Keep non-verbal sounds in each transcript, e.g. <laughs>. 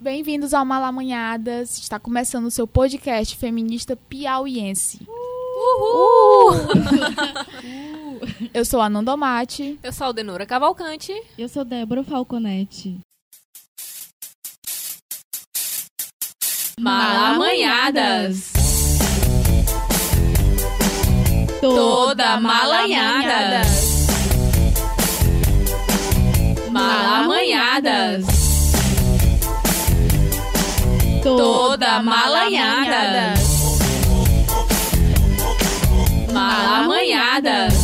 Bem-vindos ao Malamanhadas. Está começando o seu podcast feminista piauiense. Uhul! <laughs> Eu sou a Nandomate. Eu sou a Aldenora Cavalcante. Eu sou Débora Falconetti. Malamanhadas. Toda malanhada. Malamanhadas. Toda malanhada. Malamanhadas.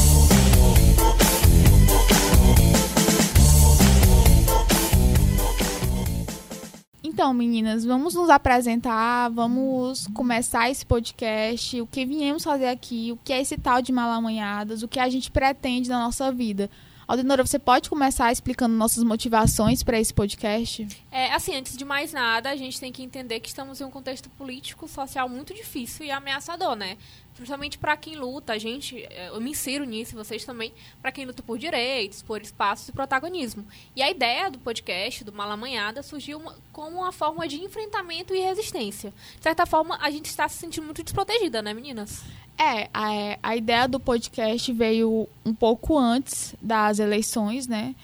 Então, meninas, vamos nos apresentar, vamos começar esse podcast, o que viemos fazer aqui, o que é esse tal de Malamanhadas, o que a gente pretende na nossa vida. Aldenora, você pode começar explicando nossas motivações para esse podcast? É, assim, antes de mais nada, a gente tem que entender que estamos em um contexto político, social muito difícil e ameaçador, né? Principalmente para quem luta, a gente, é, eu me insiro nisso, vocês também, para quem luta por direitos, por espaços e protagonismo. E a ideia do podcast, do Malamanhada, surgiu como uma forma de enfrentamento e resistência. De certa forma, a gente está se sentindo muito desprotegida, né, meninas? É, a, a ideia do podcast veio um pouco antes das eleições, né?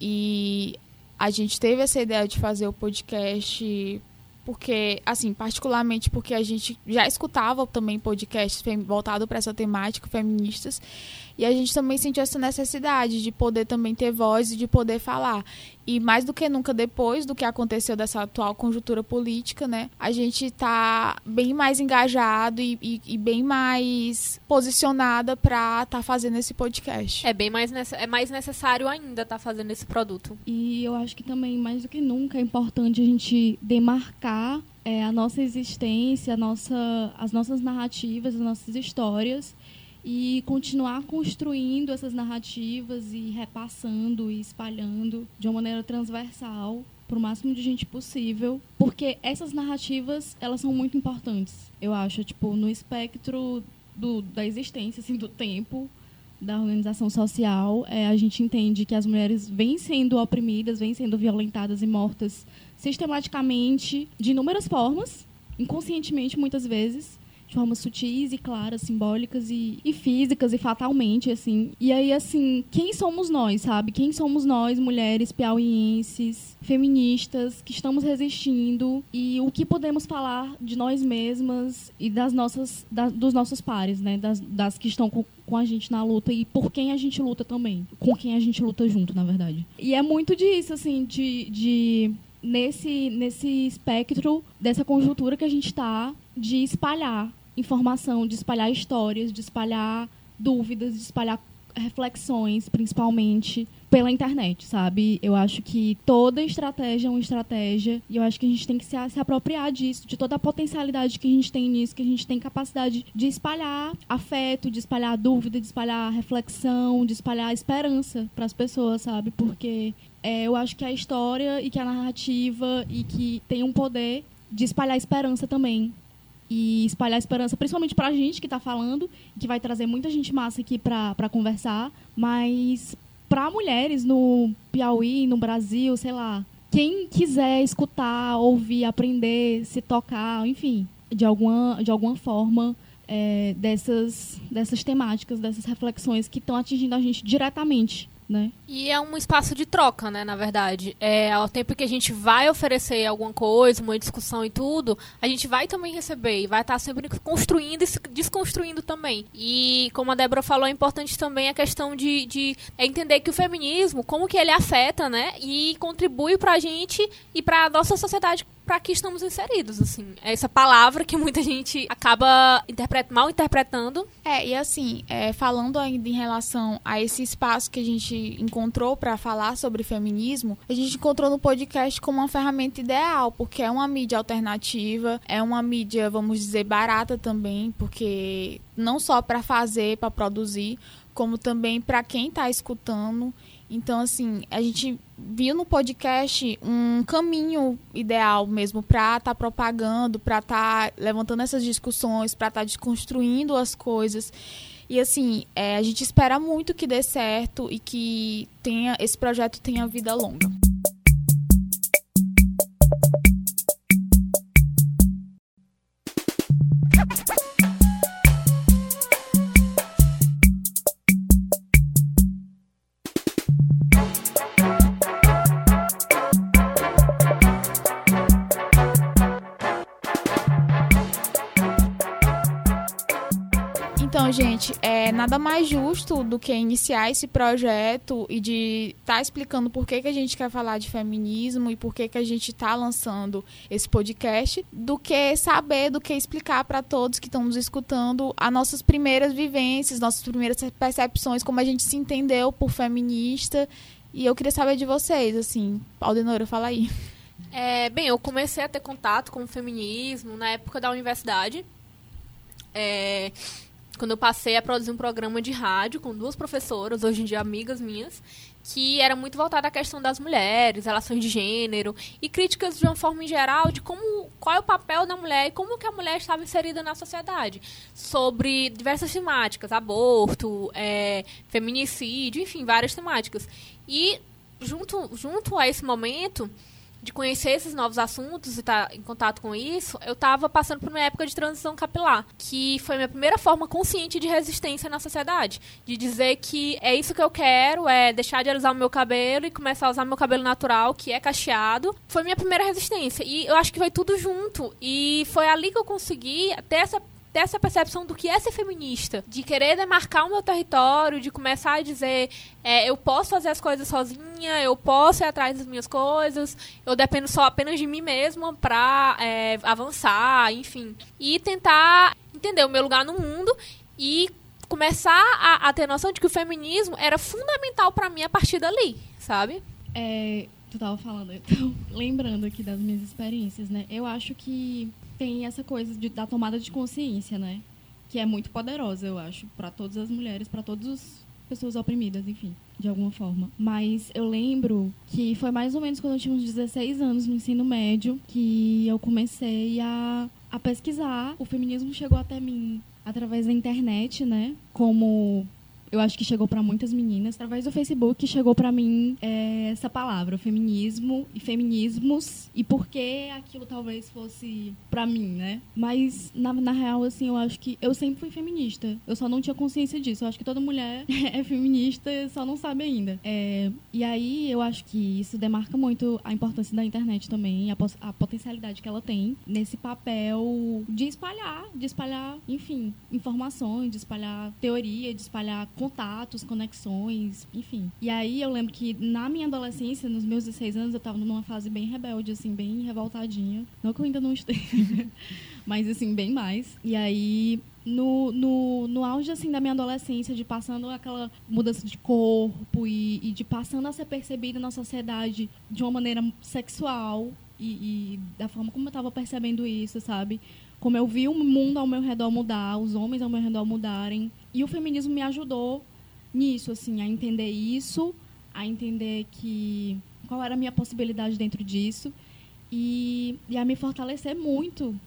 E a gente teve essa ideia de fazer o podcast porque, assim, particularmente porque a gente já escutava também podcasts voltados para essa temática, feministas, e a gente também sentiu essa necessidade de poder também ter voz e de poder falar. E mais do que nunca depois do que aconteceu dessa atual conjuntura política, né? A gente está bem mais engajado e, e, e bem mais posicionada para estar tá fazendo esse podcast. É bem mais, é mais necessário ainda estar tá fazendo esse produto. E eu acho que também, mais do que nunca, é importante a gente demarcar é, a nossa existência, a nossa, as nossas narrativas, as nossas histórias e continuar construindo essas narrativas e repassando e espalhando de uma maneira transversal para o máximo de gente possível, porque essas narrativas elas são muito importantes, eu acho, tipo no espectro do, da existência, assim, do tempo da organização social, é, a gente entende que as mulheres vêm sendo oprimidas, vêm sendo violentadas e mortas sistematicamente de inúmeras formas, inconscientemente muitas vezes, de formas sutis e claras, simbólicas e, e, físicas e fatalmente, assim. E aí, assim, quem somos nós, sabe? Quem somos nós, mulheres piauienses, feministas, que estamos resistindo e o que podemos falar de nós mesmas e das nossas, da, dos nossos pares, né? Das, das que estão com, com a gente na luta e por quem a gente luta também. Com quem a gente luta junto, na verdade. E é muito disso, assim, de, de nesse, nesse espectro dessa conjuntura que a gente está de espalhar informação, de espalhar histórias, de espalhar dúvidas, de espalhar reflexões, principalmente pela internet, sabe? Eu acho que toda estratégia é uma estratégia e eu acho que a gente tem que se, se, apropriar disso, de toda a potencialidade que a gente tem nisso, que a gente tem capacidade de espalhar afeto, de espalhar dúvida, de espalhar reflexão, de espalhar esperança para as pessoas, sabe? Porque é, eu acho que a história e que a narrativa e que tem um poder de espalhar esperança também, e espalhar esperança, principalmente para a gente que está falando, que vai trazer muita gente massa aqui para conversar, mas para mulheres no Piauí, no Brasil, sei lá, quem quiser escutar, ouvir, aprender, se tocar, enfim, de alguma, de alguma forma, é, dessas, dessas temáticas, dessas reflexões que estão atingindo a gente diretamente né? E é um espaço de troca, né, na verdade. É, ao tempo que a gente vai oferecer alguma coisa, uma discussão e tudo, a gente vai também receber e vai estar sempre construindo e desconstruindo também. E como a Débora falou, é importante também a questão de, de é entender que o feminismo, como que ele afeta, né, e contribui pra gente e pra nossa sociedade para que estamos inseridos, assim. É essa palavra que muita gente acaba mal interpretando. É, e assim, é, falando ainda em relação a esse espaço que a gente encontrou para falar sobre feminismo, a gente encontrou no podcast como uma ferramenta ideal, porque é uma mídia alternativa, é uma mídia, vamos dizer, barata também, porque não só para fazer, para produzir, como também para quem está escutando. Então, assim, a gente viu no podcast um caminho ideal mesmo para estar tá propagando, para estar tá levantando essas discussões, para estar tá desconstruindo as coisas. E assim, é, a gente espera muito que dê certo e que tenha esse projeto tenha vida longa. Nada mais justo do que iniciar esse projeto e de estar tá explicando por que, que a gente quer falar de feminismo e por que, que a gente está lançando esse podcast, do que saber, do que explicar para todos que estão nos escutando as nossas primeiras vivências, nossas primeiras percepções, como a gente se entendeu por feminista. E eu queria saber de vocês, assim, Aldenora, fala aí. É, bem, eu comecei a ter contato com o feminismo na época da universidade. É, quando eu passei a produzir um programa de rádio com duas professoras, hoje em dia amigas minhas, que era muito voltada à questão das mulheres, relações de gênero e críticas de uma forma em geral de como qual é o papel da mulher e como que a mulher estava inserida na sociedade, sobre diversas temáticas, aborto, é, feminicídio, enfim, várias temáticas. E junto junto a esse momento de conhecer esses novos assuntos e estar tá em contato com isso, eu estava passando por uma época de transição capilar, que foi a minha primeira forma consciente de resistência na sociedade. De dizer que é isso que eu quero, é deixar de alisar o meu cabelo e começar a usar meu cabelo natural, que é cacheado. Foi minha primeira resistência. E eu acho que foi tudo junto. E foi ali que eu consegui ter essa ter essa percepção do que é ser feminista, de querer demarcar o meu território, de começar a dizer é, eu posso fazer as coisas sozinha, eu posso ir atrás das minhas coisas, eu dependo só apenas de mim mesma para é, avançar, enfim, e tentar entender o meu lugar no mundo e começar a, a ter noção de que o feminismo era fundamental para mim a partir dali, sabe? É, tu tava falando, então, <laughs> lembrando aqui das minhas experiências, né? Eu acho que tem essa coisa de, da tomada de consciência, né? Que é muito poderosa, eu acho, para todas as mulheres, para todas as pessoas oprimidas, enfim, de alguma forma. Mas eu lembro que foi mais ou menos quando eu tinha uns 16 anos no ensino médio que eu comecei a, a pesquisar. O feminismo chegou até mim através da internet, né? Como eu acho que chegou para muitas meninas. Através do Facebook chegou para mim é, essa palavra, feminismo e feminismos e por que aquilo talvez fosse para mim, né? Mas na, na real assim, eu acho que eu sempre fui feminista. Eu só não tinha consciência disso. Eu acho que toda mulher <laughs> é feminista, só não sabe ainda. É, e aí eu acho que isso demarca muito a importância da internet também, a, a potencialidade que ela tem nesse papel de espalhar, de espalhar, enfim, informações, de espalhar teoria, de espalhar contatos, conexões, enfim. E aí eu lembro que na minha adolescência, nos meus 16 anos, eu estava numa fase bem rebelde, assim, bem revoltadinha. Não que eu ainda não esteja, <laughs> mas assim, bem mais. E aí no, no, no auge assim da minha adolescência, de passando aquela mudança de corpo e, e de passando a ser percebida na sociedade de uma maneira sexual e, e da forma como eu estava percebendo isso, sabe? Como eu vi o mundo ao meu redor mudar, os homens ao meu redor mudarem, e o feminismo me ajudou nisso, assim, a entender isso, a entender que qual era a minha possibilidade dentro disso e, e a me fortalecer muito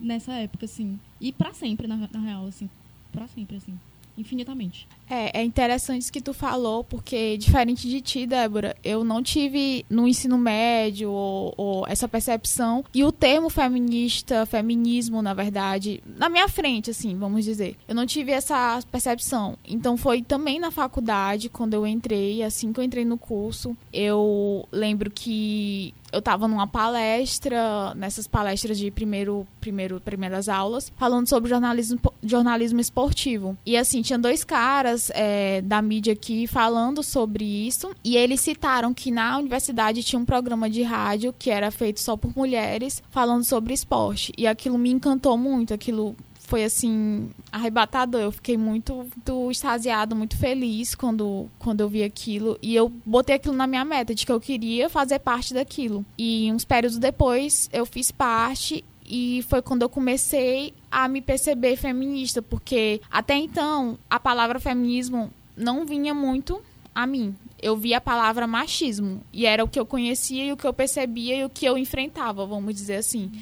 nessa época, assim. E para sempre, na, na real, assim. para sempre, assim infinitamente. É, é interessante isso que tu falou, porque diferente de ti, Débora, eu não tive no ensino médio ou, ou, essa percepção e o termo feminista, feminismo, na verdade, na minha frente, assim, vamos dizer. Eu não tive essa percepção. Então foi também na faculdade, quando eu entrei, assim que eu entrei no curso, eu lembro que eu estava numa palestra, nessas palestras de primeiro, primeiro, primeiras aulas, falando sobre jornalismo, jornalismo esportivo. E assim, tinha dois caras é, da mídia aqui falando sobre isso, e eles citaram que na universidade tinha um programa de rádio que era feito só por mulheres, falando sobre esporte. E aquilo me encantou muito, aquilo foi assim arrebatador. Eu fiquei muito, muito extasiado, muito feliz quando, quando eu vi aquilo. E eu botei aquilo na minha meta, de que eu queria fazer parte daquilo. E uns períodos depois eu fiz parte. E foi quando eu comecei a me perceber feminista, porque até então a palavra feminismo não vinha muito a mim. Eu via a palavra machismo. E era o que eu conhecia e o que eu percebia e o que eu enfrentava, vamos dizer assim.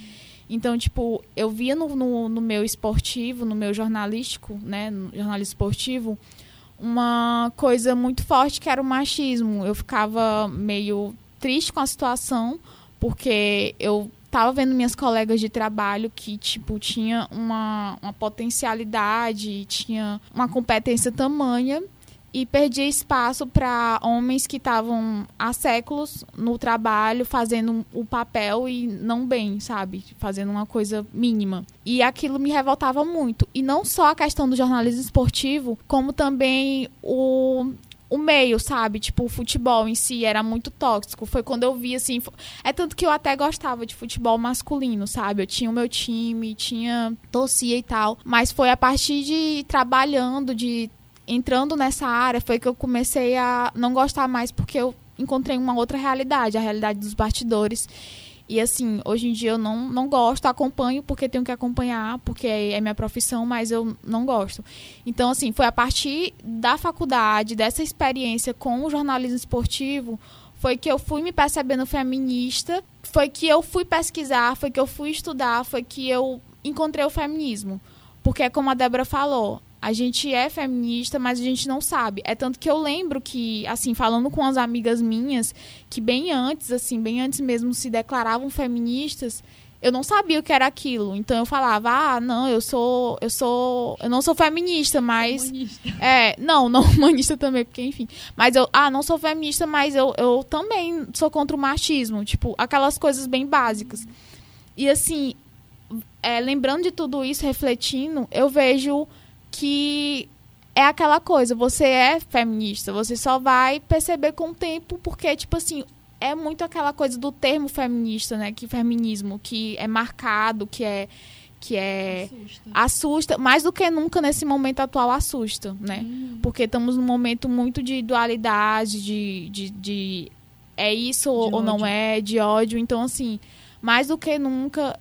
Então, tipo, eu via no, no, no, meu esportivo, no meu jornalístico, né, no jornalismo esportivo, uma coisa muito forte que era o machismo. Eu ficava meio triste com a situação, porque eu estava vendo minhas colegas de trabalho que, tipo, tinha uma, uma potencialidade, tinha uma competência tamanha e perdia espaço para homens que estavam há séculos no trabalho fazendo o papel e não bem, sabe? Fazendo uma coisa mínima. E aquilo me revoltava muito. E não só a questão do jornalismo esportivo, como também o o meio, sabe? Tipo, o futebol em si era muito tóxico. Foi quando eu vi, assim. É tanto que eu até gostava de futebol masculino, sabe? Eu tinha o meu time, tinha. torcia e tal. Mas foi a partir de trabalhando, de entrando nessa área, foi que eu comecei a não gostar mais, porque eu encontrei uma outra realidade, a realidade dos bastidores. E assim, hoje em dia eu não, não gosto, acompanho porque tenho que acompanhar, porque é, minha profissão, mas eu não gosto. Então, assim, foi a partir da faculdade, dessa experiência com o jornalismo esportivo, foi que eu fui me percebendo feminista, foi que eu fui pesquisar, foi que eu fui estudar, foi que eu encontrei o feminismo. Porque, como a Débora falou, a gente é feminista, mas a gente não sabe. É tanto que eu lembro que, assim, falando com as amigas minhas, que bem antes, assim, bem antes mesmo se declaravam feministas, eu não sabia o que era aquilo. Então eu falava: "Ah, não, eu sou, eu sou, eu não sou feminista, mas Humanista. <laughs> é, não, não <laughs> humanista também, porque enfim. Mas eu, ah, não sou feminista, mas eu, eu também sou contra o machismo, tipo, aquelas coisas bem básicas. E assim, é, lembrando de tudo isso, refletindo, eu vejo que é aquela coisa, você é feminista, você só vai perceber com o tempo, porque, tipo assim, é muito aquela coisa do termo feminista, né? Que feminismo, que é marcado, que é. Que é. Assusta. Assusta, mais do que nunca nesse momento atual assusta, né? Hum. Porque estamos num momento muito de dualidade, de, de, de é isso ou não ódio. é, de ódio. Então, assim, mais do que nunca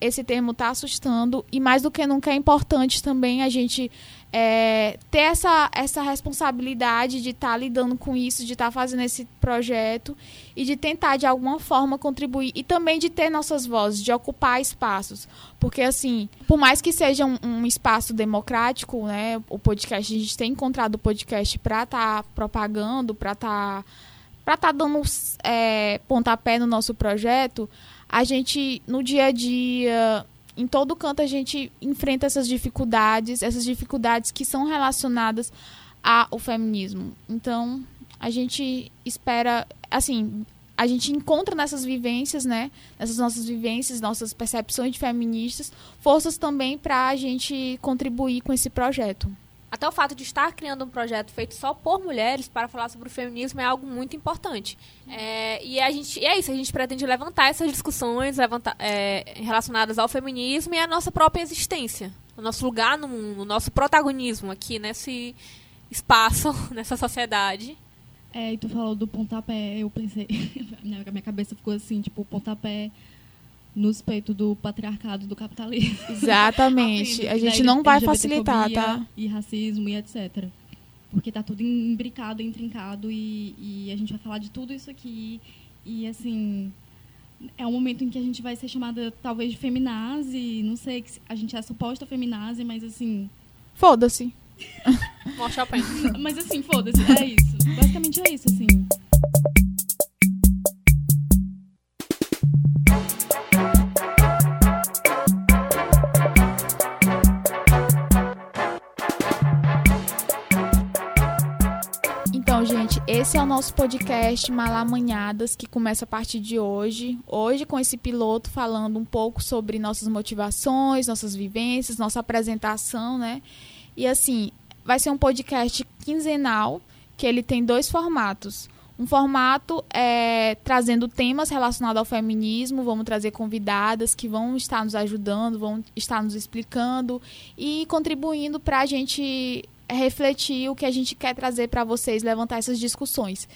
esse termo está assustando. E mais do que nunca é importante também a gente é, ter essa, essa responsabilidade de estar lidando com isso, de estar fazendo esse projeto e de tentar de alguma forma contribuir e também de ter nossas vozes, de ocupar espaços, porque assim, por mais que seja um, um espaço democrático, né, o podcast a gente tem encontrado o podcast para estar propagando, para estar para estar dando é, pontapé no nosso projeto, a gente, no dia a dia, em todo canto, a gente enfrenta essas dificuldades, essas dificuldades que são relacionadas ao feminismo. Então, a gente espera, assim, a gente encontra nessas vivências, né, nessas nossas vivências, nossas percepções de feministas, forças também para a gente contribuir com esse projeto. Até o fato de estar criando um projeto feito só por mulheres para falar sobre o feminismo é algo muito importante. É, e a gente, e é isso, a gente pretende levantar essas discussões levantar, é, relacionadas ao feminismo e à nossa própria existência, o nosso lugar no mundo, o nosso protagonismo aqui nesse espaço, <laughs> nessa sociedade. É, e tu falou do pontapé, eu pensei, <laughs> na minha cabeça ficou assim, tipo, o pontapé nos peitos do patriarcado do capitalismo. Exatamente. <laughs> A gente não vai facilitar, tá? E racismo e etc. Porque tá tudo imbricado, intrincado e, e a gente vai falar de tudo isso aqui. E, assim, é um momento em que a gente vai ser chamada, talvez, de feminazi. Não sei, que a gente é suposta feminazi, mas, assim... Foda-se. <laughs> Mostra Chopin. Mas, assim, foda-se, é isso. Basicamente é isso, assim. Esse é o nosso podcast Malamanhadas, que começa a partir de hoje. Hoje, com esse piloto falando um pouco sobre nossas motivações, nossas vivências, nossa apresentação, né? E assim, vai ser um podcast quinzenal, que ele tem dois formatos. Um formato é trazendo temas relacionados ao feminismo, vamos trazer convidadas que vão estar nos ajudando, vão estar nos explicando e contribuindo para a gente refletir o que a gente quer trazer para vocês, levantar essas discussões.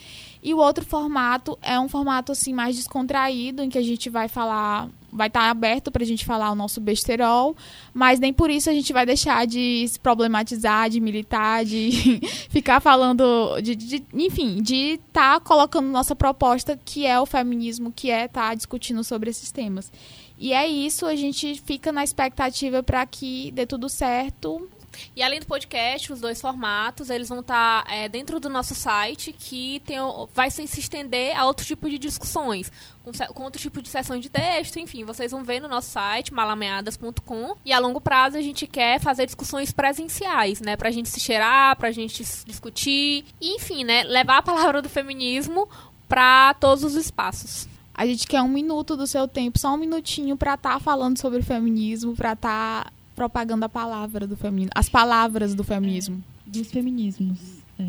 E o outro formato é um formato assim mais descontraído, em que a gente vai falar, vai estar aberto para a gente falar o nosso besterol, mas nem por isso a gente vai deixar de se problematizar, de militar, de <laughs> ficar falando, de, de- enfim, de estar colocando nossa proposta, que é o feminismo, que é estar discutindo sobre esses temas. E é isso, a gente fica na expectativa para que dê tudo certo E além do podcast, os dois formatos, eles vão estar tá, é, dentro do nosso site, que tem, vai se estender a outro tipo de discussões, com, com outro tipo de sessão de texto, enfim, vocês vão ver no nosso site, malameadas.com. E a longo prazo a gente quer fazer discussões presenciais, né? Pra gente se cheirar, pra gente discutir, e, enfim, né? Levar a palavra do feminismo para todos os espaços. A gente quer um minuto do seu tempo, só um minutinho para estar tá falando sobre feminismo, para estar tá propagando a palavra do feminismo, as palavras do feminismo. É, dos feminismos. É,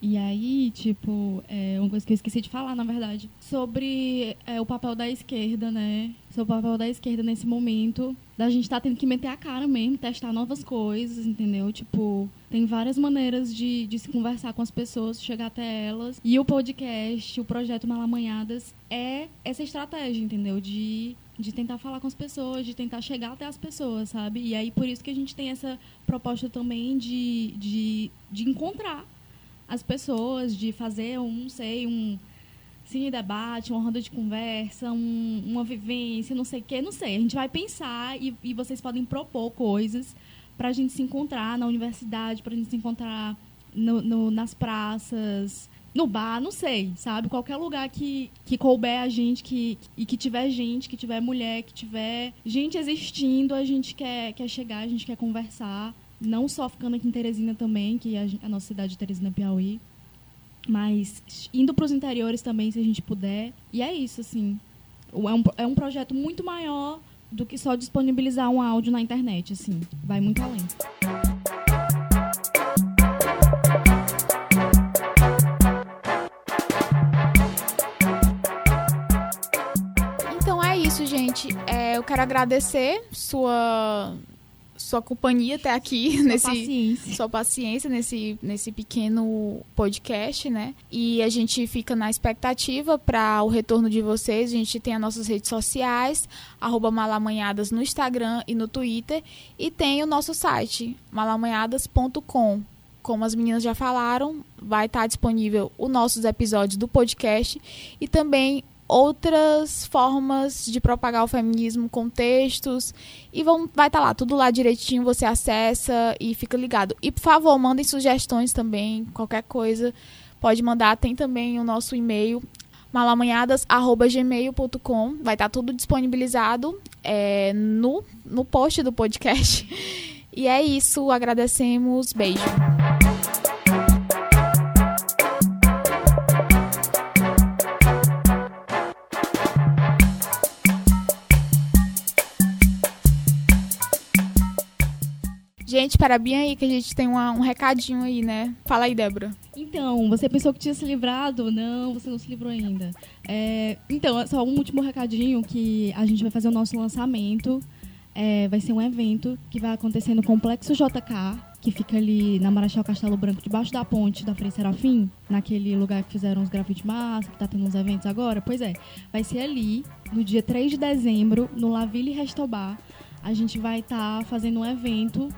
e aí, tipo, é uma coisa que eu esqueci de falar, na verdade, sobre é, o papel da esquerda, né? O papel da esquerda nesse momento, da gente estar tá tendo que meter a cara mesmo, testar novas coisas, entendeu? Tipo, tem várias maneiras de, de se conversar com as pessoas, chegar até elas. E o podcast, o projeto Malamanhadas, é essa estratégia, entendeu? De de tentar falar com as pessoas, de tentar chegar até as pessoas, sabe? E aí por isso que a gente tem essa proposta também de, de, de encontrar as pessoas, de fazer um, sei, um cine debate, uma roda de conversa, um, uma vivência, não sei o quê, não sei. A gente vai pensar e, e vocês podem propor coisas para a gente se encontrar na universidade, para a gente se encontrar no, no, nas praças, no bar, não sei, sabe? Qualquer lugar que, que couber a gente que, e que tiver gente, que tiver mulher, que tiver gente existindo, a gente quer, quer chegar, a gente quer conversar. Não só ficando aqui em Teresina também, que é a nossa cidade de Teresina, Piauí. Mas indo para os interiores também, se a gente puder. E é isso, assim. É um, é um projeto muito maior do que só disponibilizar um áudio na internet, assim. Vai muito além. gente, é, eu quero agradecer sua sua companhia até aqui sua <laughs> nesse paciência. sua paciência nesse nesse pequeno podcast, né? E a gente fica na expectativa para o retorno de vocês. A gente tem as nossas redes sociais, malamanhadas no Instagram e no Twitter e tem o nosso site malamanhadas.com. Como as meninas já falaram, vai estar disponível os nossos episódios do podcast e também outras formas de propagar o feminismo com textos. E vão, vai estar tá lá, tudo lá direitinho, você acessa e fica ligado. E, por favor, mandem sugestões também, qualquer coisa. Pode mandar, tem também o nosso e-mail, malamanhadas.gmail.com. Vai estar tá tudo disponibilizado é, no, no post do podcast. <laughs> E é isso, agradecemos, beijo. Gente, parabéns aí que a gente tem uma, um recadinho aí, né? Fala aí, Débora. Então, você pensou que tinha se livrado? Não, você não se livrou ainda. É, então, só um último recadinho que a gente vai fazer o nosso lançamento. É, vai ser um evento que vai acontecer no Complexo JK, que fica ali na Marechal Castelo Branco, debaixo da ponte da Frei Serafim, naquele lugar que fizeram os grafite massa, que tá tendo uns eventos agora. Pois é, vai ser ali, no dia 3 de dezembro, no Laville Restobar. A gente vai estar tá fazendo um evento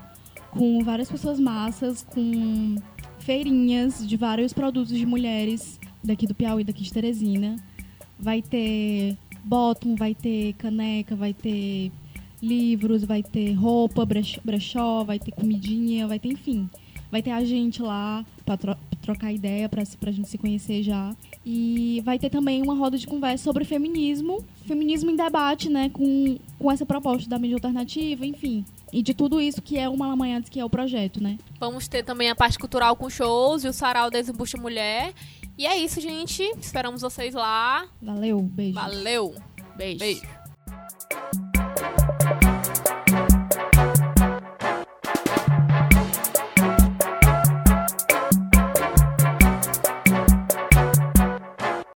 com várias pessoas massas, com feirinhas de vários produtos de mulheres daqui do Piauí, daqui de Teresina. Vai ter bottom, vai ter caneca, vai ter livros, vai ter roupa, brechó, vai ter comidinha, vai ter, enfim. Vai ter a gente lá para tro trocar ideia, para a gente se conhecer já. E vai ter também uma roda de conversa sobre feminismo, feminismo em debate, né, com, com essa proposta da mídia alternativa, enfim. E de tudo isso que é o Malamanhadas, que é o projeto, né? Vamos ter também a parte cultural com shows e o Sarau Desembucha Mulher. E é isso, gente. Esperamos vocês lá. Valeu, beijo. Valeu. Beijo. Beijo.